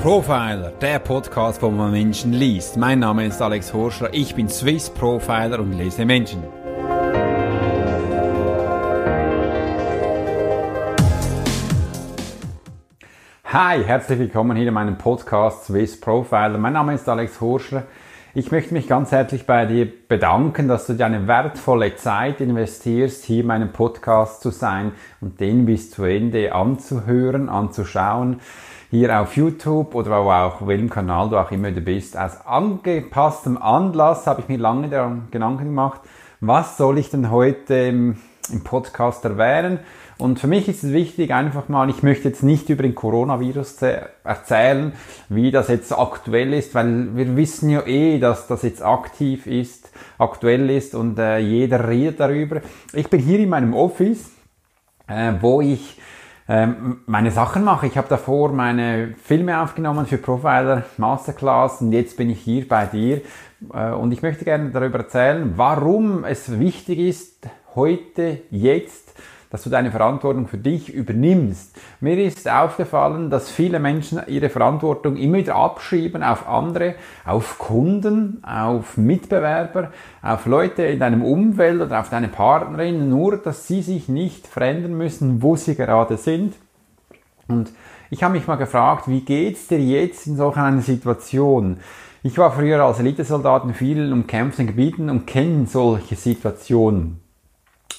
Profiler, der Podcast, wo man Menschen liest. Mein Name ist Alex Horschler, ich bin Swiss Profiler und lese Menschen. Hi, herzlich willkommen hier in meinem Podcast Swiss Profiler. Mein Name ist Alex Horschler. Ich möchte mich ganz herzlich bei dir bedanken, dass du dir eine wertvolle Zeit investierst, hier in meinem Podcast zu sein und den bis zu Ende anzuhören, anzuschauen hier auf YouTube oder auch welchem Kanal du auch immer du bist. Aus angepasstem Anlass habe ich mir lange Gedanken gemacht, was soll ich denn heute im Podcast erwähnen? Und für mich ist es wichtig, einfach mal, ich möchte jetzt nicht über den Coronavirus erzählen, wie das jetzt aktuell ist, weil wir wissen ja eh, dass das jetzt aktiv ist, aktuell ist und äh, jeder redet darüber. Ich bin hier in meinem Office, äh, wo ich ähm, meine Sachen mache. Ich habe davor meine Filme aufgenommen für Profiler Masterclass und jetzt bin ich hier bei dir äh, und ich möchte gerne darüber erzählen, warum es wichtig ist, heute, jetzt dass du deine Verantwortung für dich übernimmst. Mir ist aufgefallen, dass viele Menschen ihre Verantwortung immer wieder abschieben auf andere, auf Kunden, auf Mitbewerber, auf Leute in deinem Umfeld oder auf deine Partnerin, nur dass sie sich nicht verändern müssen, wo sie gerade sind. Und ich habe mich mal gefragt, wie geht's dir jetzt in solch einer Situation? Ich war früher als Elitesoldat in vielen umkämpften Gebieten und kenne solche Situationen.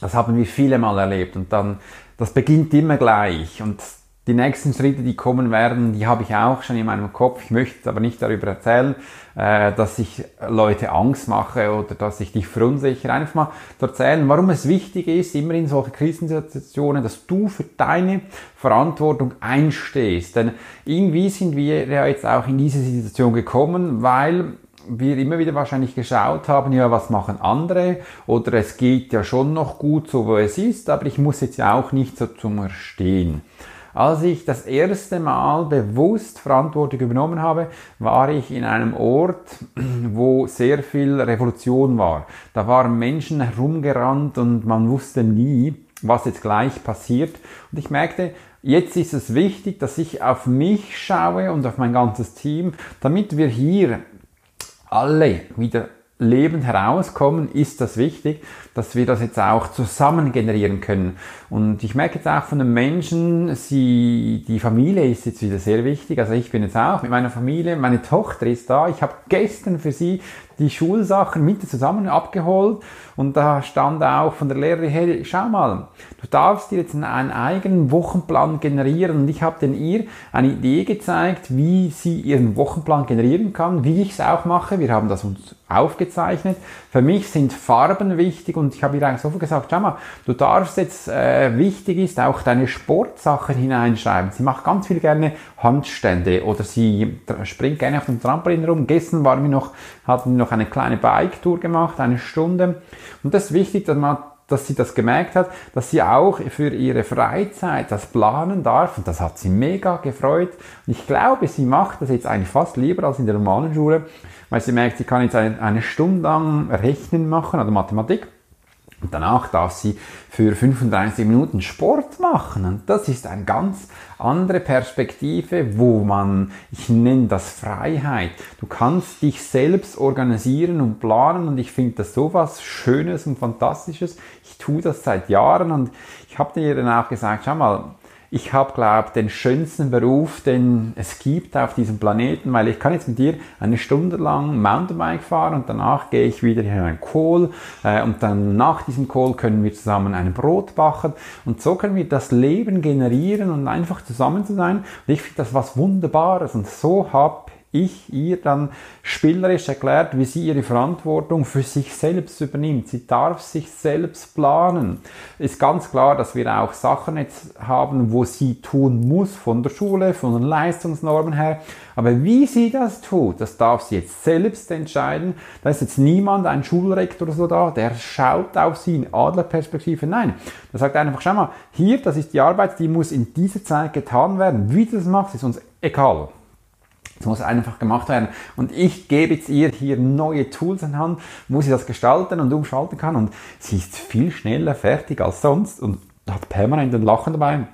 Das haben wir viele Mal erlebt und dann, das beginnt immer gleich und die nächsten Schritte, die kommen werden, die habe ich auch schon in meinem Kopf. Ich möchte aber nicht darüber erzählen, äh, dass ich Leute Angst mache oder dass ich dich verunsichere. Einfach mal erzählen, warum es wichtig ist, immer in solchen Krisensituationen, dass du für deine Verantwortung einstehst. Denn irgendwie sind wir ja jetzt auch in diese Situation gekommen, weil wir immer wieder wahrscheinlich geschaut haben, ja, was machen andere oder es geht ja schon noch gut so, wo es ist, aber ich muss jetzt ja auch nicht so zum Stehen. Als ich das erste Mal bewusst Verantwortung übernommen habe, war ich in einem Ort, wo sehr viel Revolution war. Da waren Menschen herumgerannt und man wusste nie, was jetzt gleich passiert. Und ich merkte, jetzt ist es wichtig, dass ich auf mich schaue und auf mein ganzes Team, damit wir hier alle wieder lebend herauskommen, ist das wichtig, dass wir das jetzt auch zusammen generieren können. Und ich merke jetzt auch von den Menschen, sie, die Familie ist jetzt wieder sehr wichtig. Also ich bin jetzt auch mit meiner Familie, meine Tochter ist da. Ich habe gestern für sie die Schulsachen mit zusammen abgeholt und da stand auch von der Lehrerin, hey, schau mal, du darfst dir jetzt einen eigenen Wochenplan generieren und ich habe denn ihr eine Idee gezeigt, wie sie ihren Wochenplan generieren kann, wie ich es auch mache. Wir haben das uns aufgezeichnet. Für mich sind Farben wichtig und ich habe ihr eigentlich sofort gesagt, schau mal, du darfst jetzt, äh, wichtig ist, auch deine Sportsachen hineinschreiben. Sie macht ganz viel gerne Handstände oder sie springt gerne auf dem Trampolin rum. Gestern waren wir noch, hatten wir noch eine kleine Bike-Tour gemacht, eine Stunde. Und das ist wichtig, dass man dass sie das gemerkt hat, dass sie auch für ihre Freizeit das planen darf und das hat sie mega gefreut. Und ich glaube, sie macht das jetzt eigentlich fast lieber als in der normalen Schule, weil sie merkt, sie kann jetzt eine, Stunde lang Rechnen machen, also Mathematik. Und danach darf sie für 35 Minuten Sport machen. Und das ist eine ganz andere Perspektive, wo man, ich nenne das Freiheit. Du kannst dich selbst organisieren und planen und ich finde das so was Schönes und Fantastisches. Ich tue das seit Jahren und ich habe dir dann auch gesagt, schau mal, ich habe, glaube den schönsten Beruf, den es gibt auf diesem Planeten, weil ich kann jetzt mit dir eine Stunde lang Mountainbike fahren und danach gehe ich wieder in einen Kohl äh, und dann nach diesem Kohl können wir zusammen ein Brot backen und so können wir das Leben generieren und einfach zusammen zu sein. Und ich finde das was Wunderbares und so habe ich ihr dann spielerisch erklärt, wie sie ihre Verantwortung für sich selbst übernimmt. Sie darf sich selbst planen. Ist ganz klar, dass wir auch Sachen jetzt haben, wo sie tun muss von der Schule, von den Leistungsnormen her. Aber wie sie das tut, das darf sie jetzt selbst entscheiden. Da ist jetzt niemand, ein Schulrektor oder so da, der schaut auf sie in Adlerperspektive. Nein, der sagt einfach, schau mal, hier, das ist die Arbeit, die muss in dieser Zeit getan werden. Wie du das machst, ist uns egal. Es muss einfach gemacht werden. Und ich gebe jetzt ihr hier neue Tools in Hand, wo sie das gestalten und umschalten kann. Und sie ist viel schneller fertig als sonst und hat permanent ein Lachen dabei.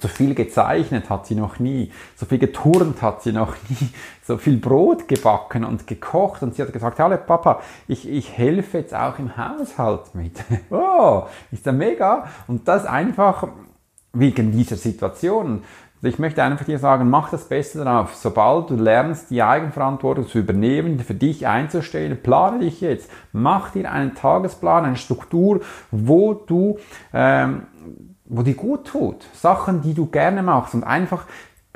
so viel gezeichnet hat sie noch nie, so viel geturnt hat sie noch nie, so viel Brot gebacken und gekocht und sie hat gesagt, hallo Papa, ich, ich helfe jetzt auch im Haushalt mit. oh, ist ja mega. Und das einfach wegen dieser Situation. Ich möchte einfach dir sagen, mach das Beste darauf. Sobald du lernst, die Eigenverantwortung zu übernehmen, für dich einzustellen, plane dich jetzt. Mach dir einen Tagesplan, eine Struktur, wo du ähm, wo dir gut tut, Sachen, die du gerne machst und einfach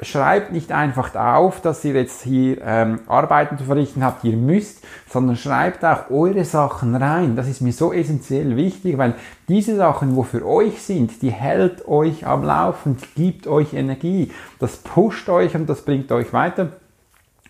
schreibt nicht einfach auf, dass ihr jetzt hier ähm, Arbeiten zu verrichten habt, ihr müsst, sondern schreibt auch eure Sachen rein. Das ist mir so essentiell wichtig, weil diese Sachen, wo für euch sind, die hält euch am Laufen, gibt euch Energie, das pusht euch und das bringt euch weiter.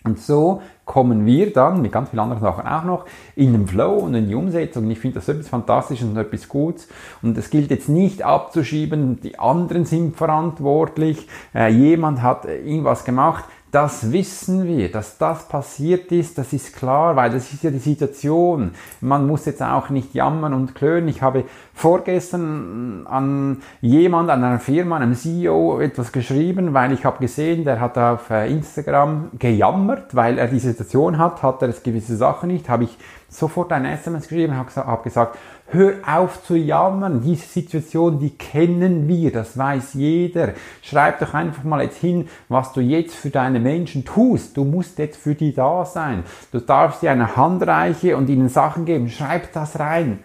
Und so kommen wir dann mit ganz vielen anderen Sachen auch noch in den Flow und in die Umsetzung. Ich finde das etwas Fantastisches und etwas Gutes. Und es gilt jetzt nicht abzuschieben, die anderen sind verantwortlich, äh, jemand hat irgendwas gemacht. Das wissen wir, dass das passiert ist, das ist klar, weil das ist ja die Situation. Man muss jetzt auch nicht jammern und klönen. Ich habe vorgestern an jemand, an einer Firma, einem CEO etwas geschrieben, weil ich habe gesehen, der hat auf äh, Instagram gejammert, weil er die Situation hat, hat er gewisse Sachen nicht, habe ich sofort ein SMS geschrieben, habe gesagt, Hör auf zu jammern. Diese Situation, die kennen wir, das weiß jeder. Schreib doch einfach mal jetzt hin, was du jetzt für deine Menschen tust. Du musst jetzt für die da sein. Du darfst dir eine Hand reichen und ihnen Sachen geben. Schreib das rein.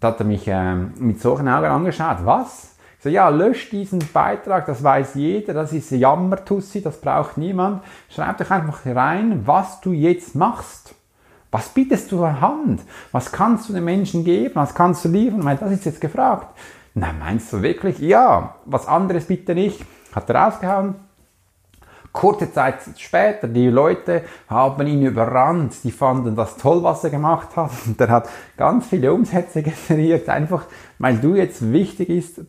Da hat er mich äh, mit solchen Augen angeschaut. Was? Ich so, ja, lösch diesen Beitrag, das weiß jeder, das ist Jammertussi, das braucht niemand. Schreib doch einfach rein, was du jetzt machst. Was bietest du an Hand? Was kannst du den Menschen geben? Was kannst du liefern? Weil das ist jetzt gefragt. Na, meinst du wirklich? Ja, was anderes bitte nicht. Hat er rausgehauen. Kurze Zeit später, die Leute haben ihn überrannt, die fanden das toll, was er gemacht hat. Und er hat ganz viele Umsätze generiert, einfach weil du jetzt wichtig ist,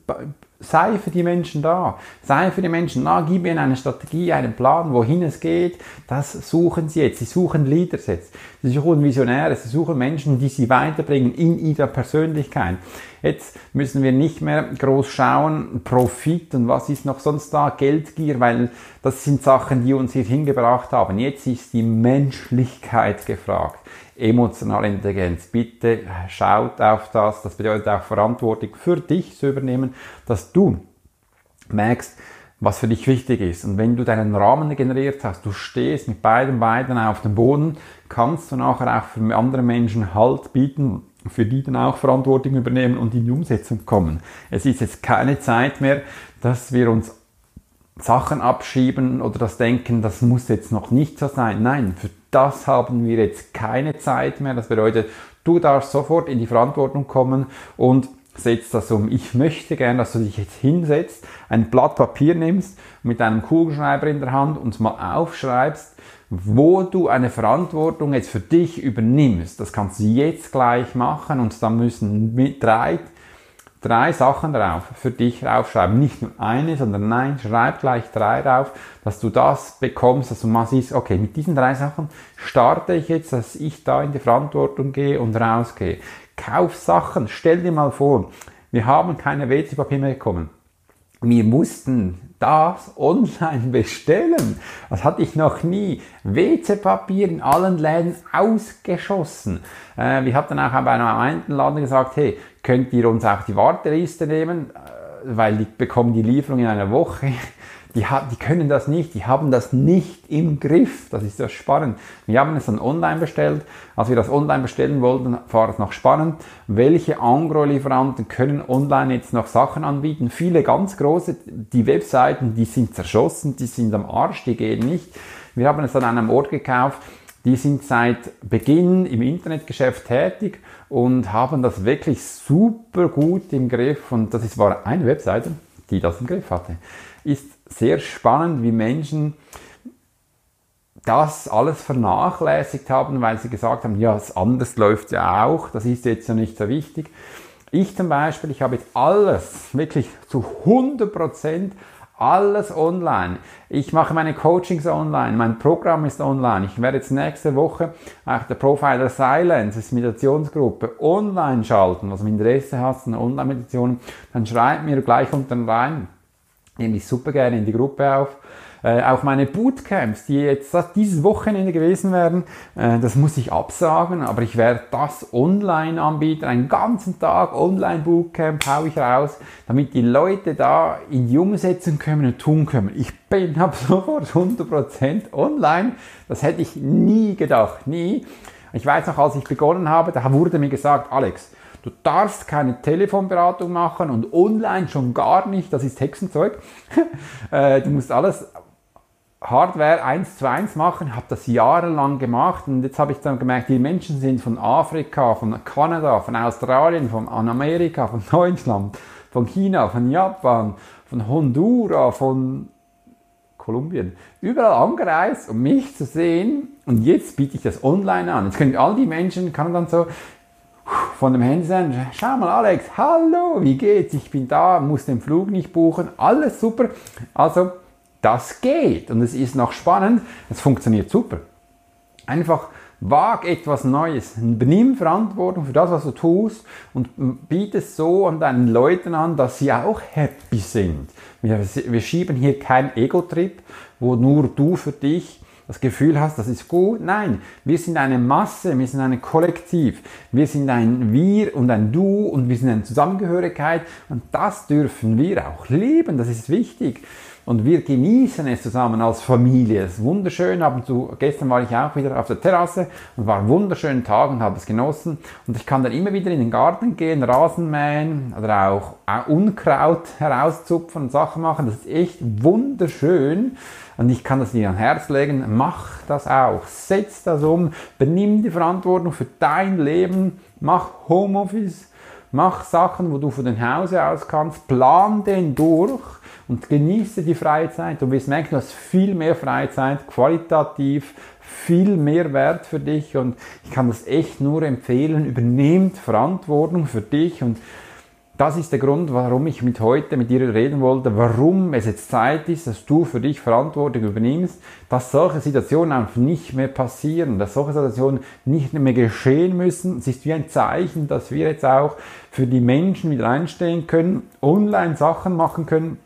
Sei für die Menschen da. Sei für die Menschen da. Gib ihnen eine Strategie, einen Plan, wohin es geht. Das suchen sie jetzt. Sie suchen Leaders jetzt. Sie suchen Visionäre. Sie suchen Menschen, die sie weiterbringen in ihrer Persönlichkeit. Jetzt müssen wir nicht mehr groß schauen, Profit und was ist noch sonst da, Geldgier, weil das sind Sachen, die uns hier hingebracht haben. Jetzt ist die Menschlichkeit gefragt emotionale Intelligenz. Bitte schaut auf das. Das bedeutet auch Verantwortung für dich zu übernehmen, dass du merkst, was für dich wichtig ist. Und wenn du deinen Rahmen generiert hast, du stehst mit beiden Beinen auf dem Boden, kannst du nachher auch für andere Menschen Halt bieten, für die dann auch Verantwortung übernehmen und in die Umsetzung kommen. Es ist jetzt keine Zeit mehr, dass wir uns Sachen abschieben oder das denken, das muss jetzt noch nicht so sein. Nein, für das haben wir jetzt keine Zeit mehr. Das bedeutet, du darfst sofort in die Verantwortung kommen und setzt das um. Ich möchte gern, dass du dich jetzt hinsetzt, ein Blatt Papier nimmst, mit einem Kugelschreiber in der Hand und mal aufschreibst, wo du eine Verantwortung jetzt für dich übernimmst. Das kannst du jetzt gleich machen und dann müssen drei drei Sachen drauf für dich draufschreiben. Nicht nur eine, sondern nein, schreib gleich drei drauf, dass du das bekommst, dass du mal siehst, okay, mit diesen drei Sachen starte ich jetzt, dass ich da in die Verantwortung gehe und rausgehe. Kauf Sachen, stell dir mal vor, wir haben keine WC-Papier mehr bekommen. Wir mussten das online bestellen. Das hatte ich noch nie. WC-Papier in allen Läden ausgeschossen. Äh, wir dann auch bei einem einen Laden gesagt, hey, könnt ihr uns auch die Warteliste nehmen, äh, weil die bekommen die Lieferung in einer Woche. Die, die können das nicht, die haben das nicht im Griff. Das ist ja spannend. Wir haben es dann online bestellt. Als wir das online bestellen wollten, war es noch spannend. Welche Angro-Lieferanten können online jetzt noch Sachen anbieten? Viele ganz große, die Webseiten, die sind zerschossen, die sind am Arsch, die gehen nicht. Wir haben es an einem Ort gekauft, die sind seit Beginn im Internetgeschäft tätig und haben das wirklich super gut im Griff. Und das war eine Webseite, die das im Griff hatte. Ist sehr spannend, wie Menschen das alles vernachlässigt haben, weil sie gesagt haben, ja, anders läuft ja auch, das ist jetzt ja nicht so wichtig. Ich zum Beispiel, ich habe jetzt alles, wirklich zu 100 Prozent alles online. Ich mache meine Coachings online, mein Programm ist online. Ich werde jetzt nächste Woche auch der Profiler Silence, das ist Meditationsgruppe, online schalten. Was also Interesse hast, eine Online-Meditation, dann schreib mir gleich unten rein nehme ich super gerne in die Gruppe auf. Äh, auch meine Bootcamps, die jetzt dieses Wochenende gewesen wären, äh, das muss ich absagen, aber ich werde das online anbieten, einen ganzen Tag Online-Bootcamp haue ich raus, damit die Leute da in die Umsetzung kommen und tun können. Ich bin ab sofort 100% online, das hätte ich nie gedacht, nie. Ich weiß noch, als ich begonnen habe, da wurde mir gesagt, Alex, Du darfst keine Telefonberatung machen und online schon gar nicht, das ist Hexenzeug. Äh, du musst alles Hardware 1 zu 1 machen, habe das jahrelang gemacht und jetzt habe ich dann gemerkt, die Menschen sind von Afrika, von Kanada, von Australien, von Amerika, von Deutschland, von China, von Japan, von Honduras, von Kolumbien, überall angereist, um mich zu sehen und jetzt biete ich das online an. Jetzt können all die Menschen, kann dann so von dem Handy sagen, schau mal Alex, hallo, wie geht's? Ich bin da, muss den Flug nicht buchen, alles super. Also das geht und es ist noch spannend, es funktioniert super. Einfach wag etwas Neues, benimm Verantwortung für das, was du tust und biete es so an deinen Leuten an, dass sie auch happy sind. Wir, wir schieben hier keinen Ego-Trip, wo nur du für dich das Gefühl hast, das ist gut. Nein, wir sind eine Masse, wir sind ein Kollektiv. Wir sind ein Wir und ein Du und wir sind eine Zusammengehörigkeit und das dürfen wir auch leben, das ist wichtig. Und wir genießen es zusammen als Familie. Es ist wunderschön. Ab und zu, gestern war ich auch wieder auf der Terrasse und war einen wunderschönen Tag und habe es genossen. Und ich kann dann immer wieder in den Garten gehen, Rasen mähen oder auch Unkraut herauszupfen und Sachen machen. Das ist echt wunderschön. Und ich kann das dir ans Herz legen. Mach das auch. Setz das um. Benimm die Verantwortung für dein Leben. Mach Homeoffice. Mach Sachen, wo du von den Hause aus kannst. Plan den durch und genieße die Freizeit. Du wirst merken, du hast viel mehr Freizeit, qualitativ viel mehr Wert für dich und ich kann das echt nur empfehlen. Übernehmt Verantwortung für dich und das ist der Grund, warum ich mit heute mit dir reden wollte, warum es jetzt Zeit ist, dass du für dich Verantwortung übernimmst, dass solche Situationen einfach nicht mehr passieren, dass solche Situationen nicht mehr geschehen müssen. Es ist wie ein Zeichen, dass wir jetzt auch für die Menschen wieder einstehen können, online Sachen machen können,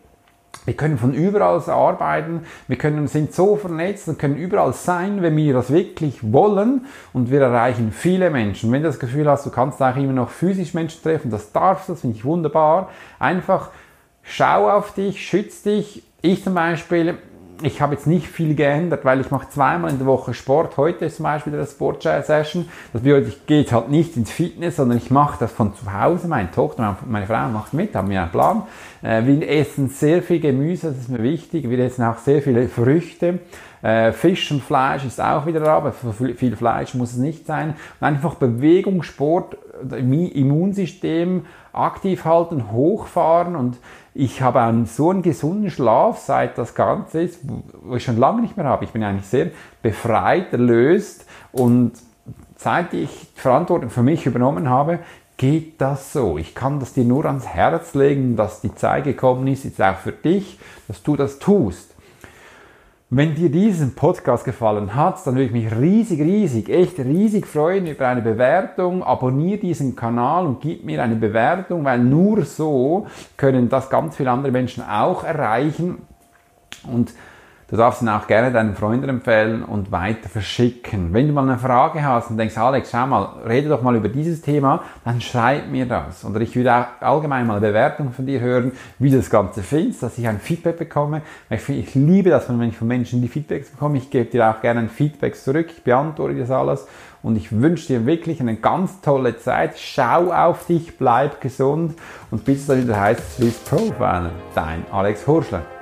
wir können von überall arbeiten, wir können, sind so vernetzt und können überall sein, wenn wir das wirklich wollen und wir erreichen viele Menschen. Wenn du das Gefühl hast, du kannst auch immer noch physisch Menschen treffen, das darfst du, das finde ich wunderbar. Einfach schau auf dich, schütz dich. Ich zum Beispiel, ich habe jetzt nicht viel geändert, weil ich mache zweimal in der Woche Sport. Heute ist zum Beispiel eine Sport-Session. Das bedeutet, ich gehe halt nicht ins Fitness, sondern ich mache das von zu Hause. Meine Tochter, meine Frau macht mit, haben wir einen Plan. Äh, wir essen sehr viel Gemüse, das ist mir wichtig. Wir essen auch sehr viele Früchte. Äh, Fisch und Fleisch ist auch wieder da, aber viel Fleisch muss es nicht sein. Und einfach Bewegung, Sport, Immunsystem aktiv halten, hochfahren und ich habe einen, so einen gesunden Schlaf, seit das Ganze ist, wo ich schon lange nicht mehr habe. Ich bin eigentlich sehr befreit, erlöst und seit ich Verantwortung für mich übernommen habe, geht das so. Ich kann das dir nur ans Herz legen, dass die Zeit gekommen ist, jetzt auch für dich, dass du das tust. Wenn dir diesen Podcast gefallen hat, dann würde ich mich riesig, riesig, echt riesig freuen über eine Bewertung. Abonniere diesen Kanal und gib mir eine Bewertung, weil nur so können das ganz viele andere Menschen auch erreichen. Und Du darfst ihn auch gerne deinen Freunden empfehlen und weiter verschicken. Wenn du mal eine Frage hast und denkst, Alex, schau mal, rede doch mal über dieses Thema, dann schreib mir das. Oder ich würde auch allgemein mal eine Bewertung von dir hören, wie du das Ganze findest, dass ich ein Feedback bekomme. Ich, ich liebe das, wenn ich von Menschen die Feedbacks bekomme. Ich gebe dir auch gerne ein Feedback zurück. Ich beantworte das alles. Und ich wünsche dir wirklich eine ganz tolle Zeit. Schau auf dich, bleib gesund und bis es dann wieder heißt Swiss Profiler. Dein Alex Horschler.